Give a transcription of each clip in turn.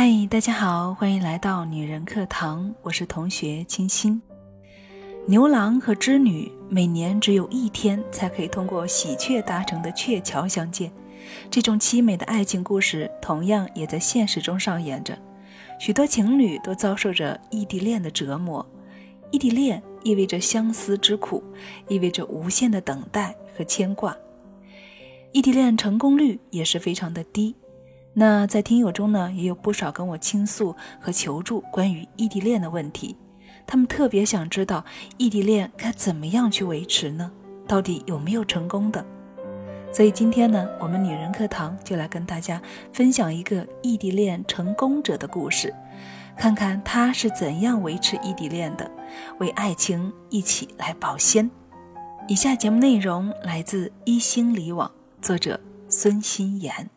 嗨，大家好，欢迎来到女人课堂，我是同学清新。牛郎和织女每年只有一天才可以通过喜鹊搭成的鹊桥相见，这种凄美的爱情故事同样也在现实中上演着。许多情侣都遭受着异地恋的折磨，异地恋意味着相思之苦，意味着无限的等待和牵挂。异地恋成功率也是非常的低。那在听友中呢，也有不少跟我倾诉和求助关于异地恋的问题，他们特别想知道异地恋该怎么样去维持呢？到底有没有成功的？所以今天呢，我们女人课堂就来跟大家分享一个异地恋成功者的故事，看看他是怎样维持异地恋的，为爱情一起来保鲜。以下节目内容来自一星里网，作者孙心妍。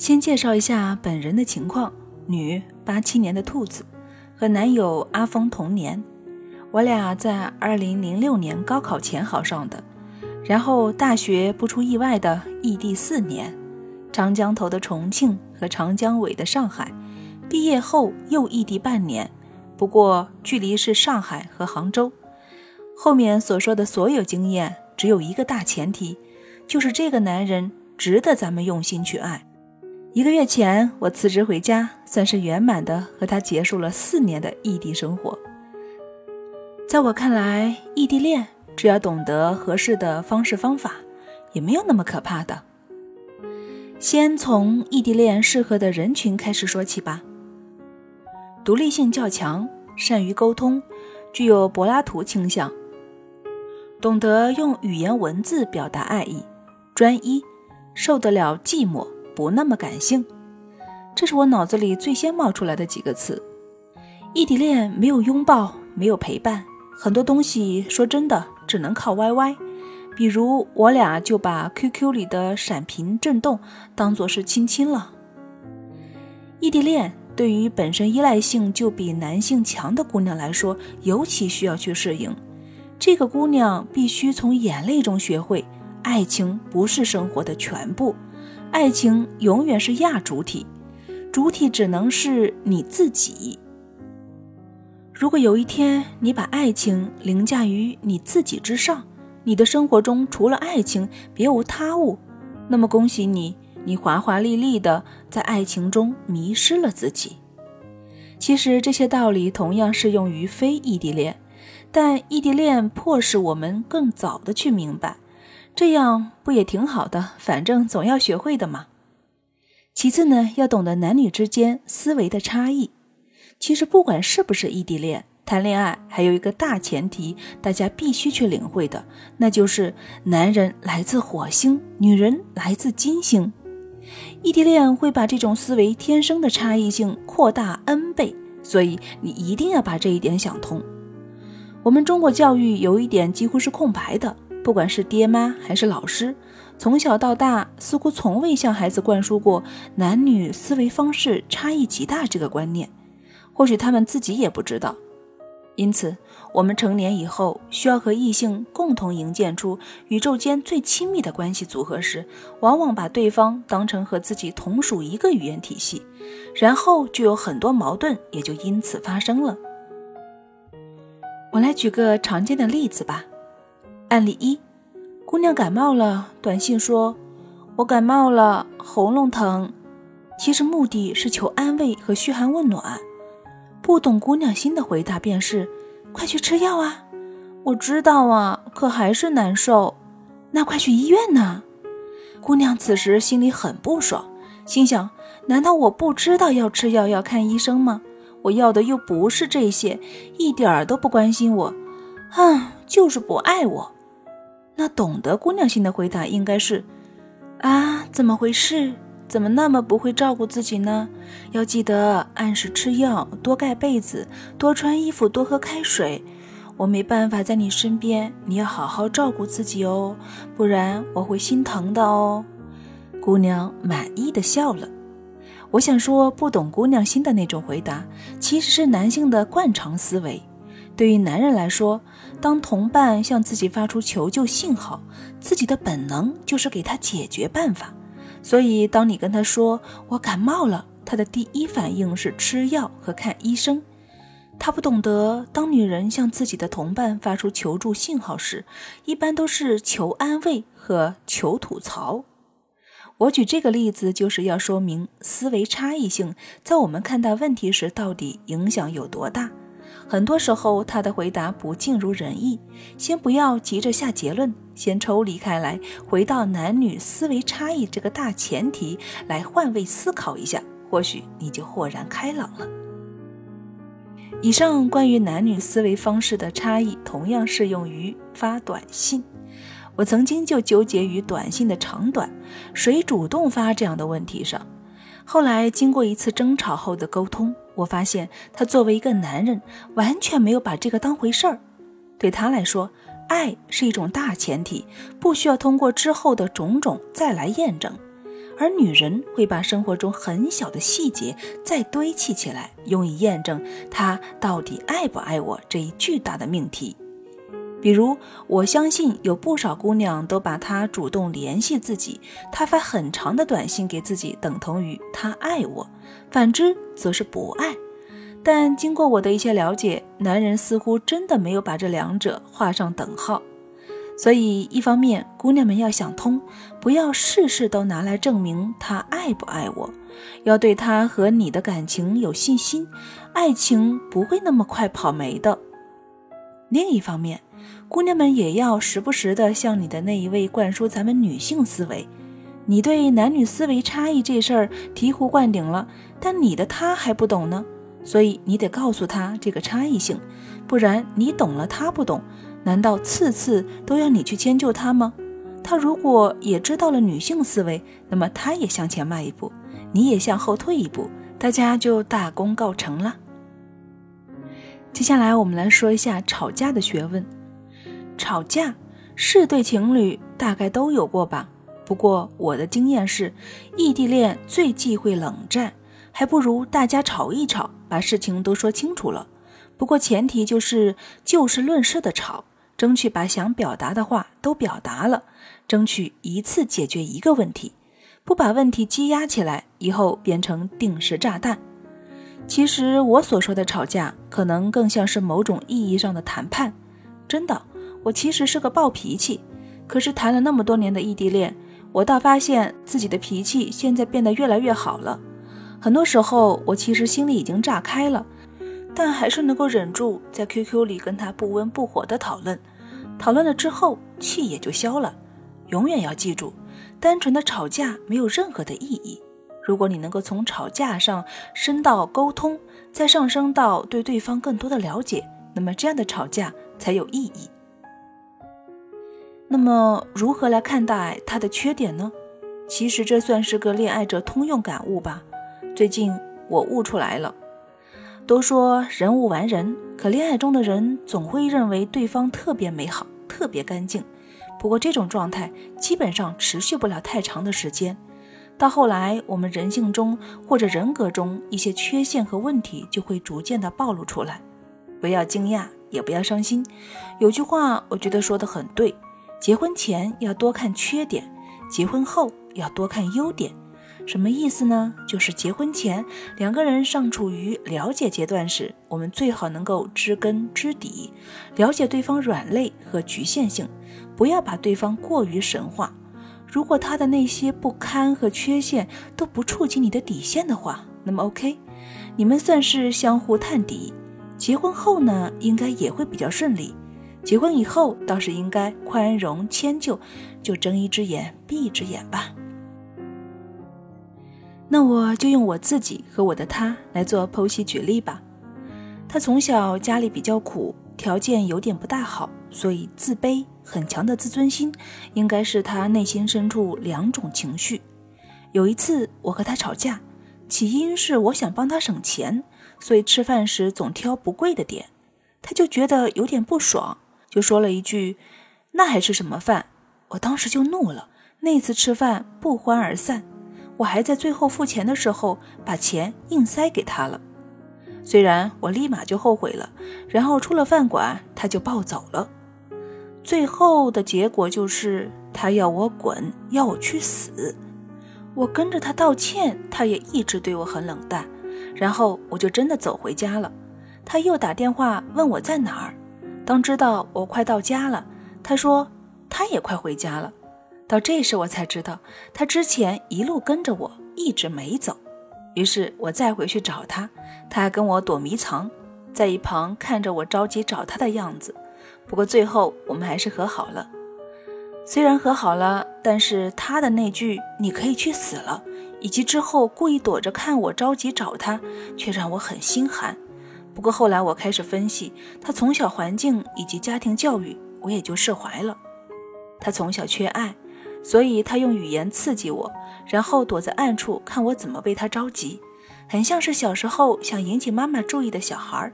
先介绍一下本人的情况：女，八七年的兔子，和男友阿峰同年。我俩在二零零六年高考前好上的，然后大学不出意外的异地四年，长江头的重庆和长江尾的上海。毕业后又异地半年，不过距离是上海和杭州。后面所说的所有经验，只有一个大前提，就是这个男人值得咱们用心去爱。一个月前，我辞职回家，算是圆满的和他结束了四年的异地生活。在我看来，异地恋只要懂得合适的方式方法，也没有那么可怕的。先从异地恋适合的人群开始说起吧。独立性较强，善于沟通，具有柏拉图倾向，懂得用语言文字表达爱意，专一，受得了寂寞。不那么感性，这是我脑子里最先冒出来的几个词。异地恋没有拥抱，没有陪伴，很多东西说真的只能靠 YY。比如我俩就把 QQ 里的闪屏震动当做是亲亲了。异地恋对于本身依赖性就比男性强的姑娘来说，尤其需要去适应。这个姑娘必须从眼泪中学会，爱情不是生活的全部。爱情永远是亚主体，主体只能是你自己。如果有一天你把爱情凌驾于你自己之上，你的生活中除了爱情别无他物，那么恭喜你，你华华丽丽的在爱情中迷失了自己。其实这些道理同样适用于非异地恋，但异地恋迫使我们更早的去明白。这样不也挺好的？反正总要学会的嘛。其次呢，要懂得男女之间思维的差异。其实不管是不是异地恋，谈恋爱还有一个大前提，大家必须去领会的，那就是男人来自火星，女人来自金星。异地恋会把这种思维天生的差异性扩大 n 倍，所以你一定要把这一点想通。我们中国教育有一点几乎是空白的。不管是爹妈还是老师，从小到大似乎从未向孩子灌输过男女思维方式差异极大这个观念，或许他们自己也不知道。因此，我们成年以后需要和异性共同营建出宇宙间最亲密的关系组合时，往往把对方当成和自己同属一个语言体系，然后就有很多矛盾也就因此发生了。我来举个常见的例子吧。案例一，姑娘感冒了，短信说：“我感冒了，喉咙疼。”其实目的是求安慰和嘘寒问暖。不懂姑娘心的回答便是：“快去吃药啊！”我知道啊，可还是难受。那快去医院呢？姑娘此时心里很不爽，心想：难道我不知道要吃药要看医生吗？我要的又不是这些，一点儿都不关心我，哼，就是不爱我。那懂得姑娘心的回答应该是：啊，怎么回事？怎么那么不会照顾自己呢？要记得按时吃药，多盖被子，多穿衣服，多喝开水。我没办法在你身边，你要好好照顾自己哦，不然我会心疼的哦。姑娘满意的笑了。我想说，不懂姑娘心的那种回答，其实是男性的惯常思维。对于男人来说，当同伴向自己发出求救信号，自己的本能就是给他解决办法。所以，当你跟他说“我感冒了”，他的第一反应是吃药和看医生。他不懂得，当女人向自己的同伴发出求助信号时，一般都是求安慰和求吐槽。我举这个例子，就是要说明思维差异性在我们看待问题时到底影响有多大。很多时候，他的回答不尽如人意。先不要急着下结论，先抽离开来，回到男女思维差异这个大前提来换位思考一下，或许你就豁然开朗了。以上关于男女思维方式的差异，同样适用于发短信。我曾经就纠结于短信的长短、谁主动发这样的问题上。后来经过一次争吵后的沟通。我发现他作为一个男人，完全没有把这个当回事儿。对他来说，爱是一种大前提，不需要通过之后的种种再来验证。而女人会把生活中很小的细节再堆砌起来，用以验证他到底爱不爱我这一巨大的命题。比如，我相信有不少姑娘都把他主动联系自己，他发很长的短信给自己等同于他爱我，反之则是不爱。但经过我的一些了解，男人似乎真的没有把这两者画上等号。所以，一方面，姑娘们要想通，不要事事都拿来证明他爱不爱我，要对他和你的感情有信心，爱情不会那么快跑没的。另一方面，姑娘们也要时不时的向你的那一位灌输咱们女性思维。你对男女思维差异这事儿醍醐灌顶了，但你的他还不懂呢，所以你得告诉他这个差异性，不然你懂了他不懂，难道次次都要你去迁就他吗？他如果也知道了女性思维，那么他也向前迈一步，你也向后退一步，大家就大功告成了。接下来我们来说一下吵架的学问。吵架是对情侣大概都有过吧？不过我的经验是，异地恋最忌讳冷战，还不如大家吵一吵，把事情都说清楚了。不过前提就是就事论事的吵，争取把想表达的话都表达了，争取一次解决一个问题，不把问题积压起来，以后变成定时炸弹。其实我所说的吵架，可能更像是某种意义上的谈判，真的。我其实是个暴脾气，可是谈了那么多年的异地恋，我倒发现自己的脾气现在变得越来越好了。很多时候，我其实心里已经炸开了，但还是能够忍住在 QQ 里跟他不温不火的讨论。讨论了之后，气也就消了。永远要记住，单纯的吵架没有任何的意义。如果你能够从吵架上升到沟通，再上升到对对方更多的了解，那么这样的吵架才有意义。那么，如何来看待他的缺点呢？其实这算是个恋爱者通用感悟吧。最近我悟出来了。都说人无完人，可恋爱中的人总会认为对方特别美好、特别干净。不过这种状态基本上持续不了太长的时间。到后来，我们人性中或者人格中一些缺陷和问题就会逐渐的暴露出来。不要惊讶，也不要伤心。有句话，我觉得说的很对。结婚前要多看缺点，结婚后要多看优点。什么意思呢？就是结婚前两个人尚处于了解阶段时，我们最好能够知根知底，了解对方软肋和局限性，不要把对方过于神化。如果他的那些不堪和缺陷都不触及你的底线的话，那么 OK，你们算是相互探底。结婚后呢，应该也会比较顺利。结婚以后倒是应该宽容迁就，就睁一只眼闭一只眼吧。那我就用我自己和我的他来做剖析举例吧。他从小家里比较苦，条件有点不大好，所以自卑，很强的自尊心，应该是他内心深处两种情绪。有一次我和他吵架，起因是我想帮他省钱，所以吃饭时总挑不贵的点，他就觉得有点不爽。就说了一句：“那还吃什么饭？”我当时就怒了。那次吃饭不欢而散，我还在最后付钱的时候把钱硬塞给他了。虽然我立马就后悔了，然后出了饭馆，他就暴走了。最后的结果就是他要我滚，要我去死。我跟着他道歉，他也一直对我很冷淡。然后我就真的走回家了。他又打电话问我在哪儿。当知道我快到家了，他说他也快回家了。到这时我才知道，他之前一路跟着我，一直没走。于是我再回去找他，他还跟我躲迷藏，在一旁看着我着急找他的样子。不过最后我们还是和好了。虽然和好了，但是他的那句“你可以去死了”，以及之后故意躲着看我着急找他，却让我很心寒。不过后来我开始分析他从小环境以及家庭教育，我也就释怀了。他从小缺爱。所以他用语言刺激我，然后躲在暗处看我怎么为他着急，很像是小时候想引起妈妈注意的小孩。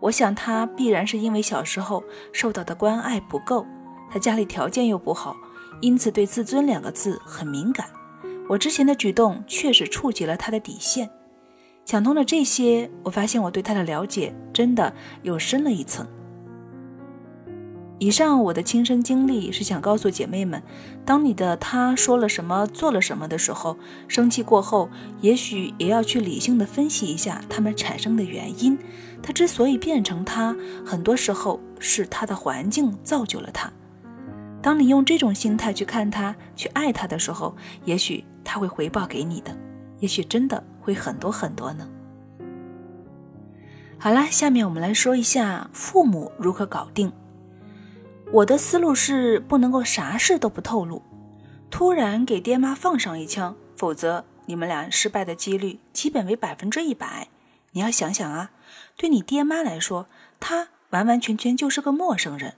我想他必然是因为小时候受到的关爱不够，他家里条件又不好，因此对“自尊”两个字很敏感。我之前的举动确实触及了他的底线。想通了这些，我发现我对他的了解真的又深了一层。以上我的亲身经历是想告诉姐妹们，当你的他说了什么、做了什么的时候，生气过后，也许也要去理性的分析一下他们产生的原因。他之所以变成他，很多时候是他的环境造就了他。当你用这种心态去看他、去爱他的时候，也许他会回报给你的，也许真的会很多很多呢。好啦，下面我们来说一下父母如何搞定。我的思路是不能够啥事都不透露，突然给爹妈放上一枪，否则你们俩失败的几率基本为百分之一百。你要想想啊，对你爹妈来说，他完完全全就是个陌生人，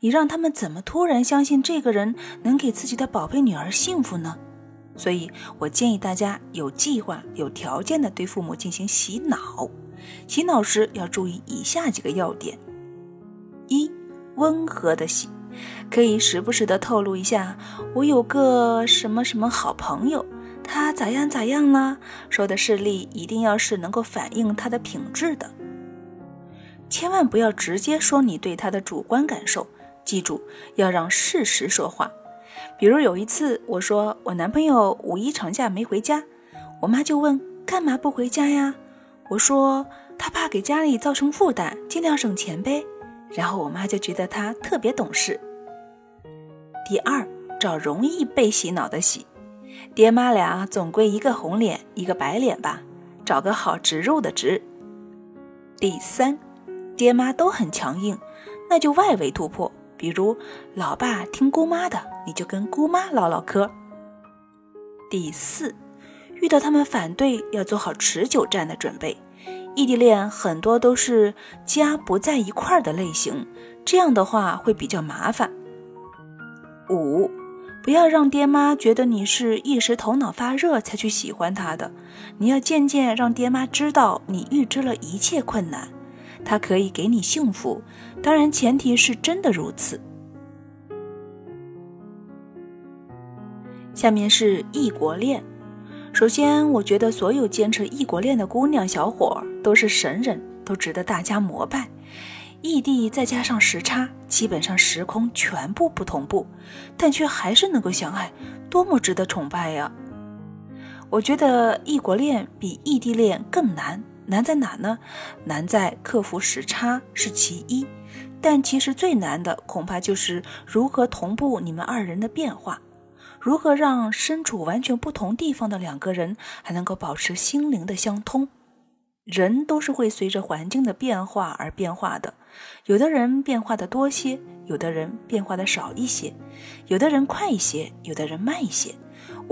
你让他们怎么突然相信这个人能给自己的宝贝女儿幸福呢？所以我建议大家有计划、有条件的对父母进行洗脑。洗脑时要注意以下几个要点：一。温和的洗，可以时不时的透露一下，我有个什么什么好朋友，他咋样咋样呢？说的事例一定要是能够反映他的品质的，千万不要直接说你对他的主观感受，记住要让事实说话。比如有一次我说我男朋友五一长假没回家，我妈就问干嘛不回家呀？我说他怕给家里造成负担，尽量省钱呗。然后我妈就觉得他特别懂事。第二，找容易被洗脑的洗，爹妈俩总归一个红脸一个白脸吧，找个好植入的植。第三，爹妈都很强硬，那就外围突破，比如老爸听姑妈的，你就跟姑妈唠唠嗑。第四，遇到他们反对，要做好持久战的准备。异地恋很多都是家不在一块儿的类型，这样的话会比较麻烦。五，不要让爹妈觉得你是一时头脑发热才去喜欢他的，你要渐渐让爹妈知道你预知了一切困难，他可以给你幸福，当然前提是真的如此。下面是异国恋。首先，我觉得所有坚持异国恋的姑娘小伙都是神人，都值得大家膜拜。异地再加上时差，基本上时空全部不同步，但却还是能够相爱，多么值得崇拜呀！我觉得异国恋比异地恋更难，难在哪呢？难在克服时差是其一，但其实最难的恐怕就是如何同步你们二人的变化。如何让身处完全不同地方的两个人还能够保持心灵的相通？人都是会随着环境的变化而变化的，有的人变化的多些，有的人变化的少一些，有的人快一些，有的人慢一些。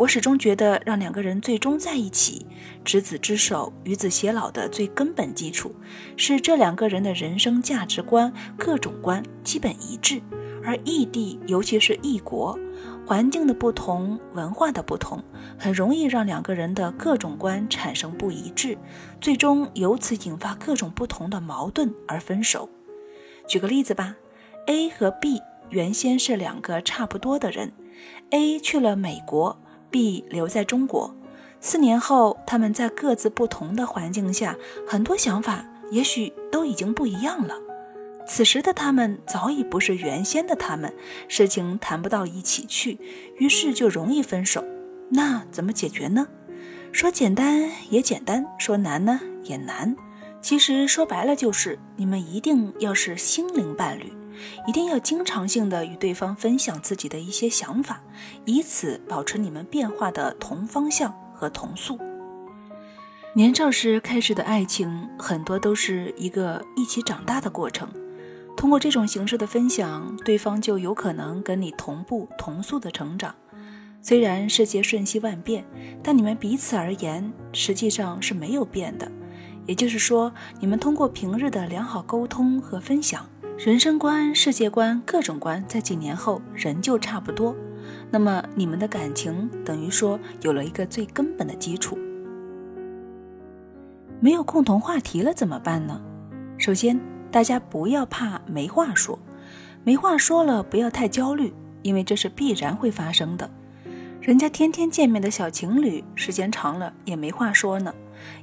我始终觉得，让两个人最终在一起，执子之手，与子偕老的最根本基础，是这两个人的人生价值观、各种观基本一致。而异地，尤其是异国。环境的不同，文化的不同，很容易让两个人的各种观产生不一致，最终由此引发各种不同的矛盾而分手。举个例子吧，A 和 B 原先是两个差不多的人，A 去了美国，B 留在中国，四年后，他们在各自不同的环境下，很多想法也许都已经不一样了。此时的他们早已不是原先的他们，事情谈不到一起去，于是就容易分手。那怎么解决呢？说简单也简单，说难呢也难。其实说白了就是，你们一定要是心灵伴侣，一定要经常性的与对方分享自己的一些想法，以此保持你们变化的同方向和同速。年少时开始的爱情，很多都是一个一起长大的过程。通过这种形式的分享，对方就有可能跟你同步同速的成长。虽然世界瞬息万变，但你们彼此而言实际上是没有变的。也就是说，你们通过平日的良好沟通和分享，人生观、世界观、各种观，在几年后仍旧差不多。那么，你们的感情等于说有了一个最根本的基础。没有共同话题了怎么办呢？首先，大家不要怕没话说，没话说了不要太焦虑，因为这是必然会发生的。人家天天见面的小情侣，时间长了也没话说呢。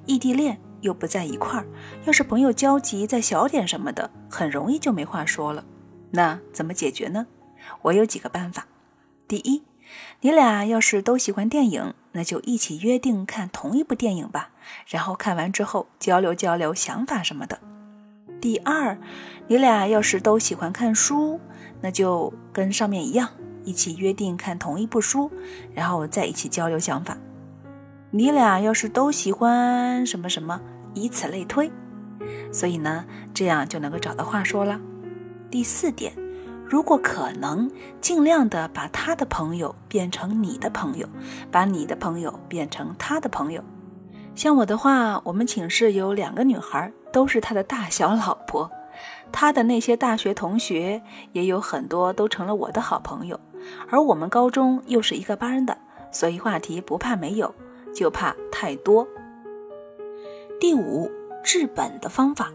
异地恋又不在一块儿，要是朋友交集再小点什么的，很容易就没话说了。那怎么解决呢？我有几个办法。第一，你俩要是都喜欢电影，那就一起约定看同一部电影吧，然后看完之后交流交流想法什么的。第二，你俩要是都喜欢看书，那就跟上面一样。一起约定看同一部书，然后再一起交流想法。你俩要是都喜欢什么什么，以此类推。所以呢，这样就能够找到话说了。第四点，如果可能，尽量的把他的朋友变成你的朋友，把你的朋友变成他的朋友。像我的话，我们寝室有两个女孩，都是他的大小老婆，他的那些大学同学也有很多都成了我的好朋友。而我们高中又是一个班的，所以话题不怕没有，就怕太多。第五，治本的方法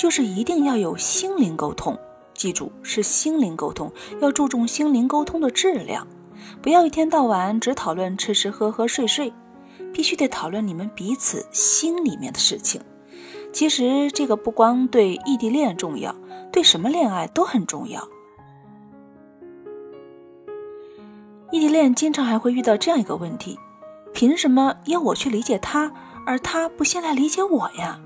就是一定要有心灵沟通，记住是心灵沟通，要注重心灵沟通的质量，不要一天到晚只讨论吃吃喝喝睡睡，必须得讨论你们彼此心里面的事情。其实这个不光对异地恋重要，对什么恋爱都很重要。异地恋经常还会遇到这样一个问题：凭什么要我去理解他，而他不先来理解我呀？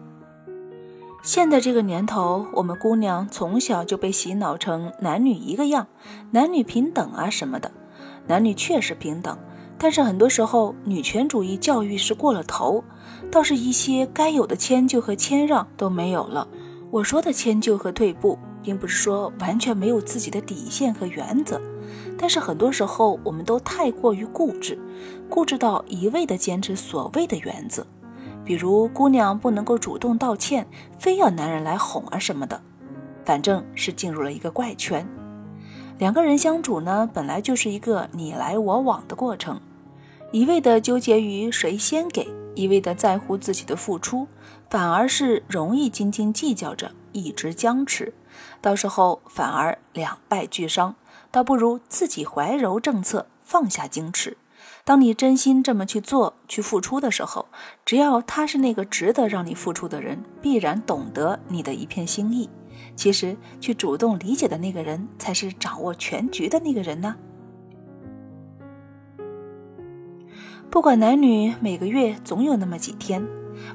现在这个年头，我们姑娘从小就被洗脑成男女一个样，男女平等啊什么的。男女确实平等，但是很多时候女权主义教育是过了头，倒是一些该有的迁就和谦让都没有了。我说的迁就和退步，并不是说完全没有自己的底线和原则。但是很多时候，我们都太过于固执，固执到一味的坚持所谓的原则，比如姑娘不能够主动道歉，非要男人来哄啊什么的，反正是进入了一个怪圈。两个人相处呢，本来就是一个你来我往的过程，一味的纠结于谁先给，一味的在乎自己的付出，反而是容易斤斤计较着，一直僵持，到时候反而两败俱伤。倒不如自己怀柔政策，放下矜持。当你真心这么去做、去付出的时候，只要他是那个值得让你付出的人，必然懂得你的一片心意。其实，去主动理解的那个人，才是掌握全局的那个人呢。不管男女，每个月总有那么几天。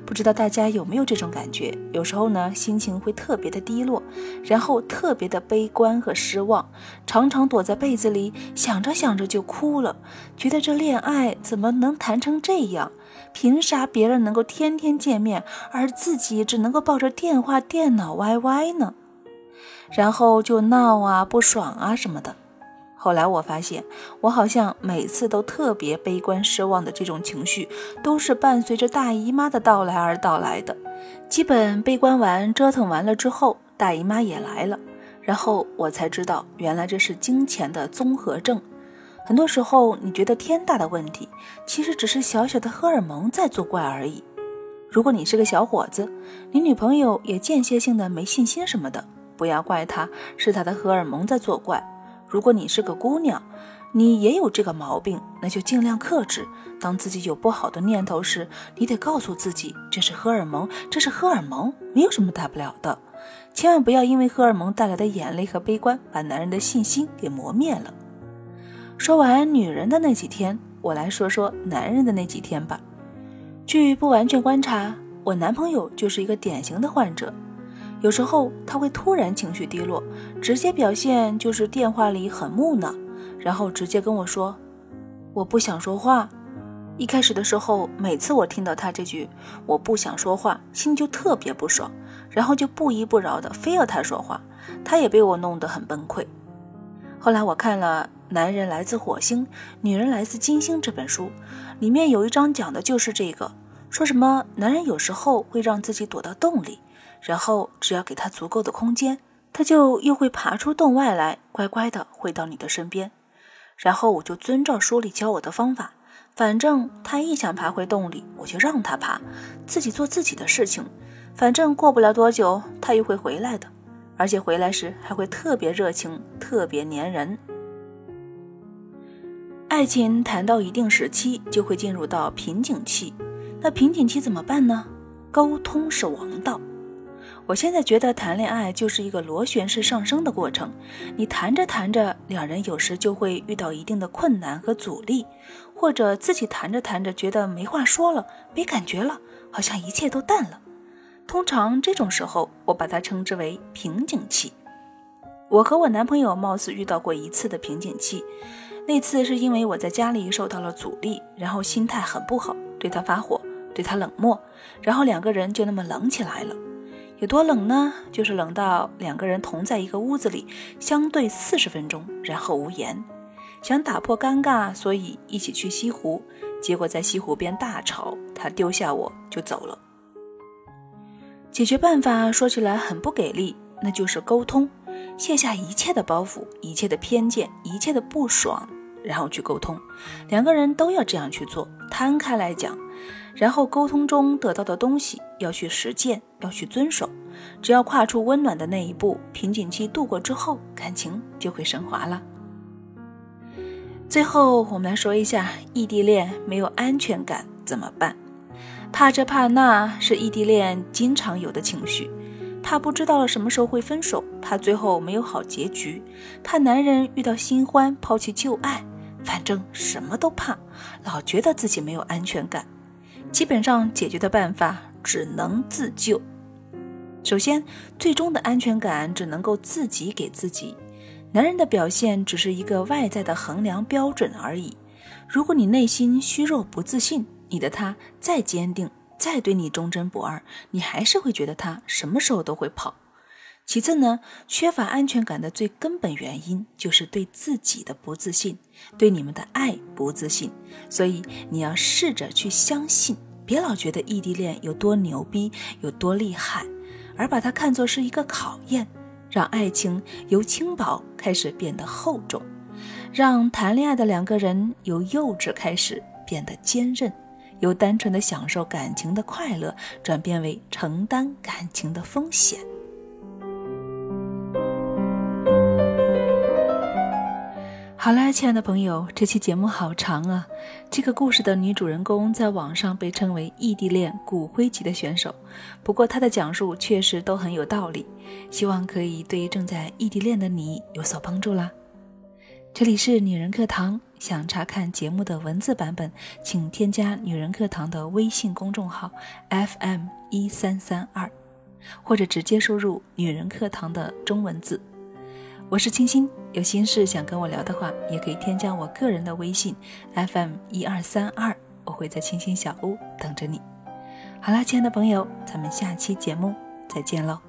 不知道大家有没有这种感觉？有时候呢，心情会特别的低落，然后特别的悲观和失望，常常躲在被子里想着想着就哭了，觉得这恋爱怎么能谈成这样？凭啥别人能够天天见面，而自己只能够抱着电话、电脑歪歪呢？然后就闹啊、不爽啊什么的。后来我发现，我好像每次都特别悲观失望的这种情绪，都是伴随着大姨妈的到来而到来的。基本悲观完、折腾完了之后，大姨妈也来了，然后我才知道，原来这是金钱的综合症。很多时候，你觉得天大的问题，其实只是小小的荷尔蒙在作怪而已。如果你是个小伙子，你女朋友也间歇性的没信心什么的，不要怪她，是她的荷尔蒙在作怪。如果你是个姑娘，你也有这个毛病，那就尽量克制。当自己有不好的念头时，你得告诉自己，这是荷尔蒙，这是荷尔蒙，没有什么大不了的。千万不要因为荷尔蒙带来的眼泪和悲观，把男人的信心给磨灭了。说完女人的那几天，我来说说男人的那几天吧。据不完全观察，我男朋友就是一个典型的患者。有时候他会突然情绪低落，直接表现就是电话里很木讷，然后直接跟我说：“我不想说话。”一开始的时候，每次我听到他这句“我不想说话”，心就特别不爽，然后就不依不饶的非要他说话，他也被我弄得很崩溃。后来我看了《男人来自火星，女人来自金星》这本书，里面有一章讲的就是这个，说什么男人有时候会让自己躲到洞里，然后只要给他足够的空间，他就又会爬出洞外来，乖乖的回到你的身边。然后我就遵照书里教我的方法。反正他一想爬回洞里，我就让他爬，自己做自己的事情。反正过不了多久，他又会回来的，而且回来时还会特别热情，特别粘人。爱情谈到一定时期，就会进入到瓶颈期。那瓶颈期怎么办呢？沟通是王道。我现在觉得谈恋爱就是一个螺旋式上升的过程，你谈着谈着，两人有时就会遇到一定的困难和阻力，或者自己谈着谈着觉得没话说了，没感觉了，好像一切都淡了。通常这种时候，我把它称之为瓶颈期。我和我男朋友貌似遇到过一次的瓶颈期，那次是因为我在家里受到了阻力，然后心态很不好，对他发火，对他冷漠，然后两个人就那么冷起来了。有多冷呢？就是冷到两个人同在一个屋子里，相对四十分钟，然后无言。想打破尴尬，所以一起去西湖，结果在西湖边大吵，他丢下我就走了。解决办法说起来很不给力，那就是沟通，卸下一切的包袱，一切的偏见，一切的不爽，然后去沟通。两个人都要这样去做，摊开来讲。然后沟通中得到的东西要去实践，要去遵守。只要跨出温暖的那一步，瓶颈期度过之后，感情就会升华了。最后，我们来说一下异地恋没有安全感怎么办？怕这怕那是异地恋经常有的情绪，怕不知道什么时候会分手，怕最后没有好结局，怕男人遇到新欢抛弃旧爱，反正什么都怕，老觉得自己没有安全感。基本上解决的办法只能自救。首先，最终的安全感只能够自己给自己。男人的表现只是一个外在的衡量标准而已。如果你内心虚弱不自信，你的他再坚定，再对你忠贞不二，你还是会觉得他什么时候都会跑。其次呢，缺乏安全感的最根本原因就是对自己的不自信，对你们的爱不自信。所以你要试着去相信，别老觉得异地恋有多牛逼、有多厉害，而把它看作是一个考验，让爱情由轻薄开始变得厚重，让谈恋爱的两个人由幼稚开始变得坚韧，由单纯的享受感情的快乐转变为承担感情的风险。好啦，亲爱的朋友，这期节目好长啊！这个故事的女主人公在网上被称为异地恋骨灰级的选手，不过她的讲述确实都很有道理，希望可以对正在异地恋的你有所帮助啦。这里是女人课堂，想查看节目的文字版本，请添加女人课堂的微信公众号 FM 一三三二，或者直接输入女人课堂的中文字。我是清新，有心事想跟我聊的话，也可以添加我个人的微信 FM 一二三二，我会在清新小屋等着你。好啦，亲爱的朋友，咱们下期节目再见喽。